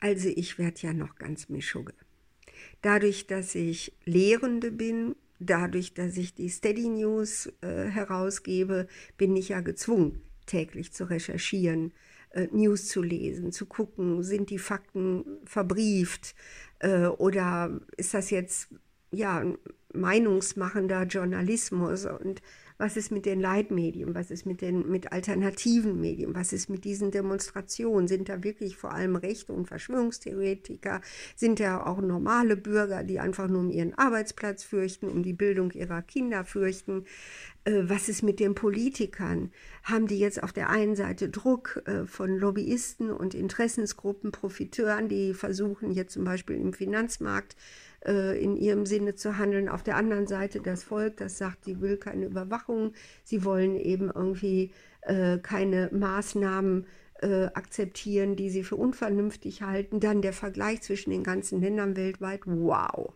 Also ich werde ja noch ganz Mischugge. Dadurch, dass ich Lehrende bin, dadurch, dass ich die Steady News äh, herausgebe, bin ich ja gezwungen, täglich zu recherchieren, äh, News zu lesen, zu gucken, sind die Fakten verbrieft äh, oder ist das jetzt ja meinungsmachender Journalismus und was ist mit den Leitmedien, was ist mit den mit alternativen Medien, was ist mit diesen Demonstrationen, sind da wirklich vor allem Rechte und Verschwörungstheoretiker, sind da auch normale Bürger, die einfach nur um ihren Arbeitsplatz fürchten, um die Bildung ihrer Kinder fürchten, äh, was ist mit den Politikern? Haben die jetzt auf der einen Seite Druck äh, von Lobbyisten und Interessensgruppen, Profiteuren, die versuchen jetzt zum Beispiel im Finanzmarkt äh, in ihrem Sinne zu handeln. Auf der anderen Seite das Volk, das sagt, sie will keine Überwachung, sie wollen eben irgendwie äh, keine Maßnahmen äh, akzeptieren, die sie für unvernünftig halten. Dann der Vergleich zwischen den ganzen Ländern weltweit. Wow.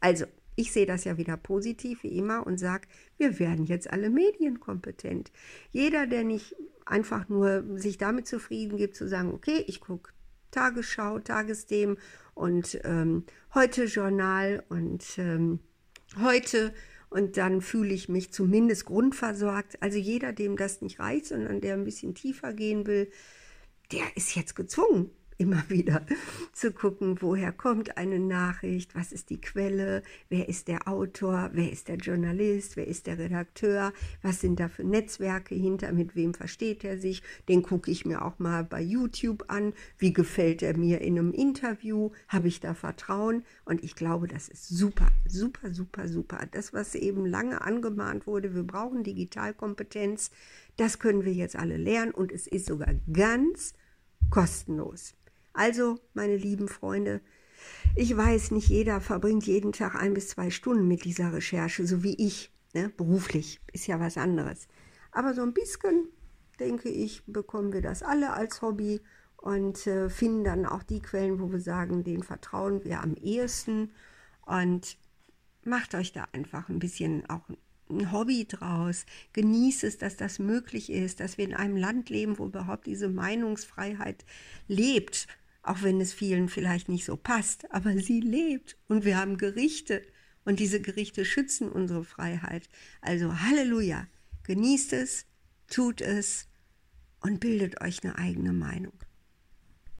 Also, ich sehe das ja wieder positiv wie immer und sage, wir werden jetzt alle medienkompetent. Jeder, der nicht einfach nur sich damit zufrieden gibt, zu sagen, okay, ich gucke Tagesschau, Tagesthemen und ähm, heute Journal und ähm, heute und dann fühle ich mich zumindest grundversorgt. Also jeder, dem das nicht reicht, sondern der ein bisschen tiefer gehen will, der ist jetzt gezwungen, immer wieder zu gucken, woher kommt eine Nachricht, was ist die Quelle, wer ist der Autor, wer ist der Journalist, wer ist der Redakteur, was sind da für Netzwerke hinter, mit wem versteht er sich. Den gucke ich mir auch mal bei YouTube an, wie gefällt er mir in einem Interview, habe ich da Vertrauen und ich glaube, das ist super, super, super, super. Das, was eben lange angemahnt wurde, wir brauchen Digitalkompetenz, das können wir jetzt alle lernen und es ist sogar ganz kostenlos. Also, meine lieben Freunde, ich weiß, nicht jeder verbringt jeden Tag ein bis zwei Stunden mit dieser Recherche, so wie ich. Ne? Beruflich ist ja was anderes. Aber so ein bisschen, denke ich, bekommen wir das alle als Hobby und äh, finden dann auch die Quellen, wo wir sagen, denen vertrauen wir am ehesten. Und macht euch da einfach ein bisschen auch ein Hobby draus. Genießt es, dass das möglich ist, dass wir in einem Land leben, wo überhaupt diese Meinungsfreiheit lebt auch wenn es vielen vielleicht nicht so passt, aber sie lebt und wir haben Gerichte und diese Gerichte schützen unsere Freiheit. Also Halleluja, genießt es, tut es und bildet euch eine eigene Meinung.